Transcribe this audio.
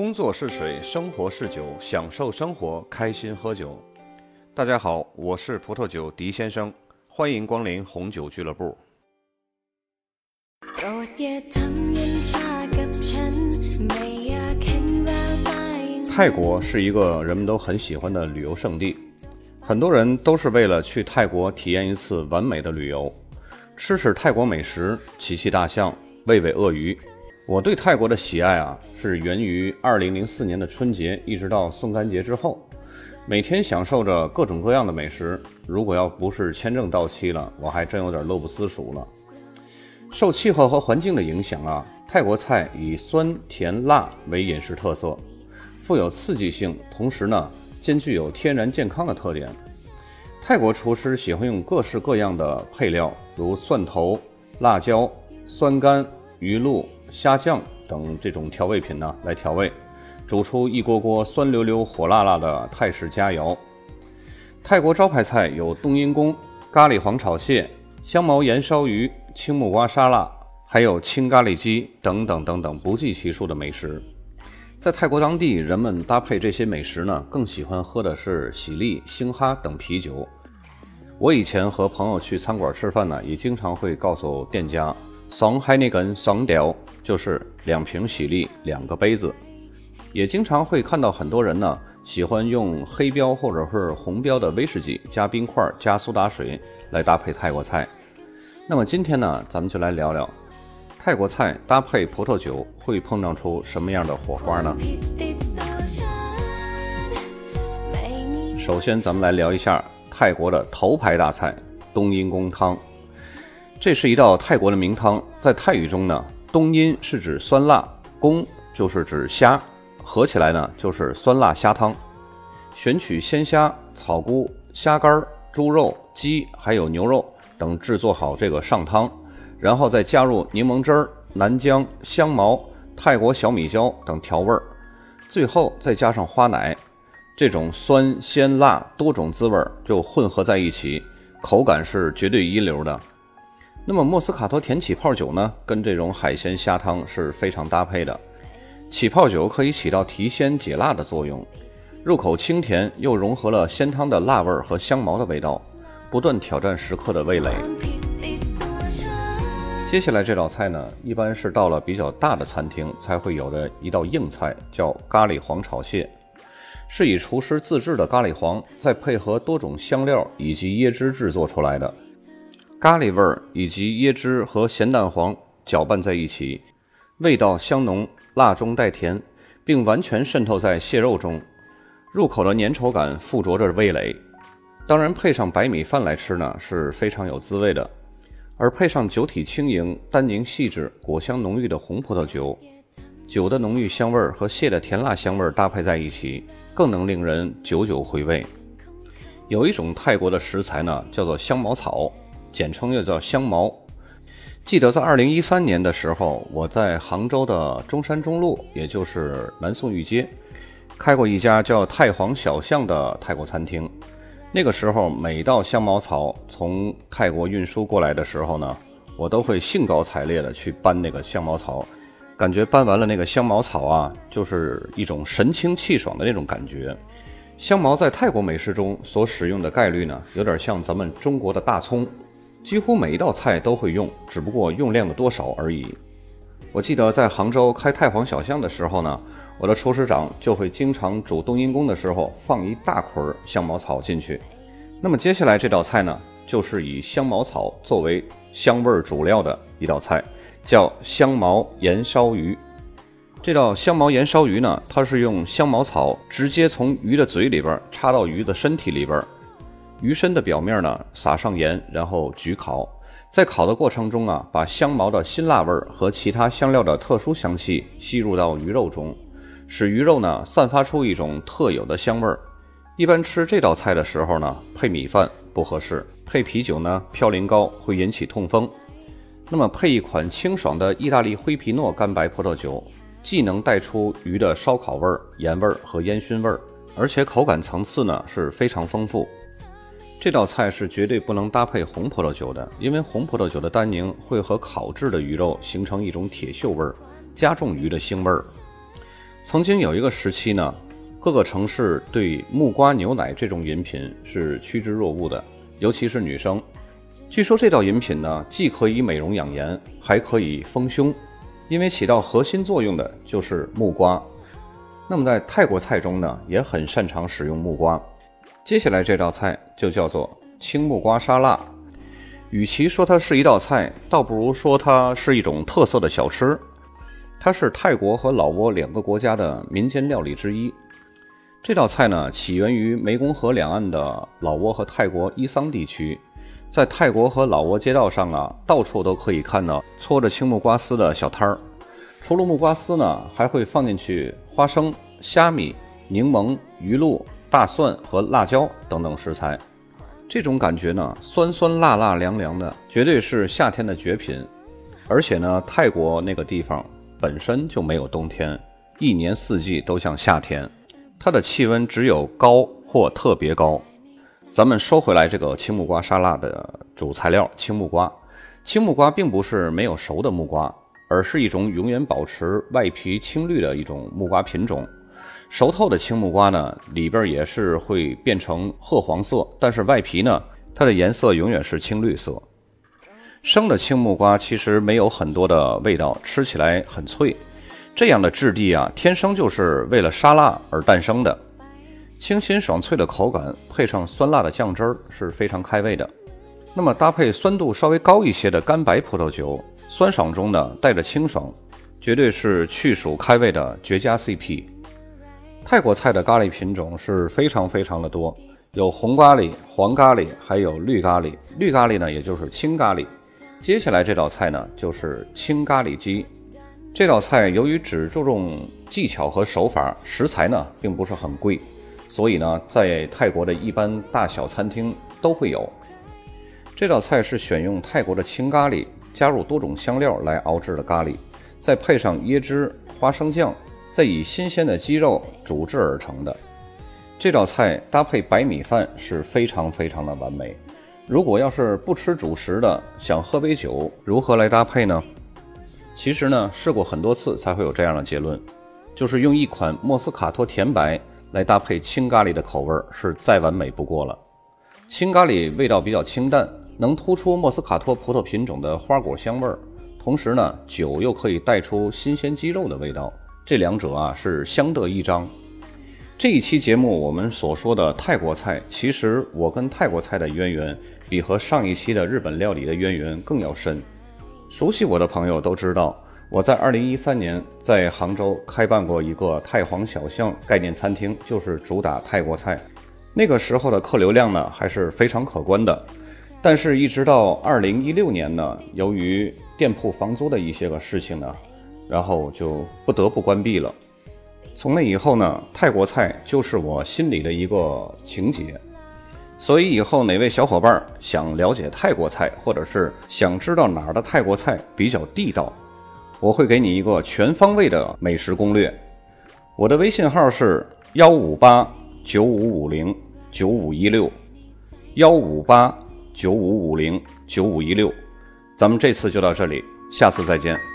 工作是水，生活是酒，享受生活，开心喝酒。大家好，我是葡萄酒狄先生，欢迎光临红酒俱乐部。泰国是一个人们都很喜欢的旅游胜地，很多人都是为了去泰国体验一次完美的旅游，吃吃泰国美食，骑骑大象，喂喂鳄鱼。我对泰国的喜爱啊，是源于2004年的春节，一直到宋干节之后，每天享受着各种各样的美食。如果要不是签证到期了，我还真有点乐不思蜀了。受气候和环境的影响啊，泰国菜以酸甜辣为饮食特色，富有刺激性，同时呢，兼具有天然健康的特点。泰国厨师喜欢用各式各样的配料，如蒜头、辣椒、酸干、鱼露。虾酱等这种调味品呢，来调味，煮出一锅锅酸溜溜、火辣辣的泰式佳肴。泰国招牌菜有冬阴功、咖喱黄炒蟹、香茅盐烧鱼、青木瓜沙拉，还有青咖喱鸡等等等等不计其数的美食。在泰国当地，人们搭配这些美食呢，更喜欢喝的是喜力、星哈等啤酒。我以前和朋友去餐馆吃饭呢，也经常会告诉店家。双海那根双调就是两瓶喜力，两个杯子。也经常会看到很多人呢，喜欢用黑标或者是红标的威士忌加冰块加苏打水来搭配泰国菜。那么今天呢，咱们就来聊聊泰国菜搭配葡萄酒会碰撞出什么样的火花呢？首先，咱们来聊一下泰国的头牌大菜——冬阴功汤。这是一道泰国的名汤，在泰语中呢，冬阴是指酸辣，宫就是指虾，合起来呢就是酸辣虾汤。选取鲜虾、草菇、虾干、猪肉、鸡还有牛肉等制作好这个上汤，然后再加入柠檬汁儿、南姜、香茅、泰国小米椒等调味儿，最后再加上花奶，这种酸鲜辣多种滋味就混合在一起，口感是绝对一流的。那么莫斯卡托甜起泡酒呢，跟这种海鲜虾汤是非常搭配的。起泡酒可以起到提鲜解辣的作用，入口清甜，又融合了鲜汤的辣味儿和香茅的味道，不断挑战食客的味蕾。接下来这道菜呢，一般是到了比较大的餐厅才会有的一道硬菜，叫咖喱黄炒蟹，是以厨师自制的咖喱黄，再配合多种香料以及椰汁制作出来的。咖喱味儿以及椰汁和咸蛋黄搅拌在一起，味道香浓，辣中带甜，并完全渗透在蟹肉中，入口的粘稠感附着着味蕾。当然，配上白米饭来吃呢，是非常有滋味的。而配上酒体轻盈、单宁细致、果香浓郁的红葡萄酒，酒的浓郁香味儿和蟹的甜辣香味儿搭配在一起，更能令人久久回味。有一种泰国的食材呢，叫做香茅草。简称又叫香茅。记得在二零一三年的时候，我在杭州的中山中路，也就是南宋御街，开过一家叫太皇小巷的泰国餐厅。那个时候，每到香茅草从泰国运输过来的时候呢，我都会兴高采烈的去搬那个香茅草，感觉搬完了那个香茅草啊，就是一种神清气爽的那种感觉。香茅在泰国美食中所使用的概率呢，有点像咱们中国的大葱。几乎每一道菜都会用，只不过用量的多少而已。我记得在杭州开太皇小巷的时候呢，我的厨师长就会经常煮冬阴功的时候放一大捆香茅草进去。那么接下来这道菜呢，就是以香茅草作为香味主料的一道菜，叫香茅盐烧鱼。这道香茅盐烧鱼呢，它是用香茅草直接从鱼的嘴里边插到鱼的身体里边。鱼身的表面呢，撒上盐，然后焗烤。在烤的过程中啊，把香茅的辛辣味儿和其他香料的特殊香气吸入到鱼肉中，使鱼肉呢散发出一种特有的香味儿。一般吃这道菜的时候呢，配米饭不合适，配啤酒呢嘌呤高会引起痛风。那么配一款清爽的意大利灰皮诺干白葡萄酒，既能带出鱼的烧烤味儿、盐味儿和烟熏味儿，而且口感层次呢是非常丰富。这道菜是绝对不能搭配红葡萄酒的，因为红葡萄酒的单宁会和烤制的鱼肉形成一种铁锈味儿，加重鱼的腥味儿。曾经有一个时期呢，各个城市对木瓜牛奶这种饮品是趋之若鹜的，尤其是女生。据说这道饮品呢，既可以美容养颜，还可以丰胸，因为起到核心作用的就是木瓜。那么在泰国菜中呢，也很擅长使用木瓜。接下来这道菜就叫做青木瓜沙拉。与其说它是一道菜，倒不如说它是一种特色的小吃。它是泰国和老挝两个国家的民间料理之一。这道菜呢，起源于湄公河两岸的老挝和泰国伊桑地区。在泰国和老挝街道上啊，到处都可以看到搓着青木瓜丝的小摊儿。除了木瓜丝呢，还会放进去花生、虾米、柠檬、鱼露、大蒜和辣椒等等食材。这种感觉呢，酸酸辣辣凉凉的，绝对是夏天的绝品。而且呢，泰国那个地方本身就没有冬天，一年四季都像夏天，它的气温只有高或特别高。咱们说回来，这个青木瓜沙拉的主材料青木瓜。青木瓜并不是没有熟的木瓜，而是一种永远保持外皮青绿的一种木瓜品种。熟透的青木瓜呢，里边也是会变成褐黄色，但是外皮呢，它的颜色永远是青绿色。生的青木瓜其实没有很多的味道，吃起来很脆。这样的质地啊，天生就是为了沙拉而诞生的。清新爽脆的口感，配上酸辣的酱汁儿是非常开胃的。那么搭配酸度稍微高一些的干白葡萄酒，酸爽中呢带着清爽，绝对是去暑开胃的绝佳 CP。泰国菜的咖喱品种是非常非常的多，有红咖喱、黄咖喱，还有绿咖喱。绿咖喱呢，也就是青咖喱。接下来这道菜呢，就是青咖喱鸡。这道菜由于只注重技巧和手法，食材呢并不是很贵。所以呢，在泰国的一般大小餐厅都会有这道菜，是选用泰国的青咖喱，加入多种香料来熬制的咖喱，再配上椰汁、花生酱，再以新鲜的鸡肉煮制而成的。这道菜搭配白米饭是非常非常的完美。如果要是不吃主食的，想喝杯酒，如何来搭配呢？其实呢，试过很多次才会有这样的结论，就是用一款莫斯卡托甜白。来搭配青咖喱的口味是再完美不过了。青咖喱味道比较清淡，能突出莫斯卡托葡萄品种的花果香味儿，同时呢，酒又可以带出新鲜鸡肉的味道，这两者啊是相得益彰。这一期节目我们所说的泰国菜，其实我跟泰国菜的渊源比和上一期的日本料理的渊源更要深。熟悉我的朋友都知道。我在二零一三年在杭州开办过一个太皇小巷概念餐厅，就是主打泰国菜。那个时候的客流量呢还是非常可观的。但是，一直到二零一六年呢，由于店铺房租的一些个事情呢，然后就不得不关闭了。从那以后呢，泰国菜就是我心里的一个情节。所以，以后哪位小伙伴想了解泰国菜，或者是想知道哪儿的泰国菜比较地道，我会给你一个全方位的美食攻略。我的微信号是幺五八九五五零九五一六，幺五八九五五零九五一六。咱们这次就到这里，下次再见。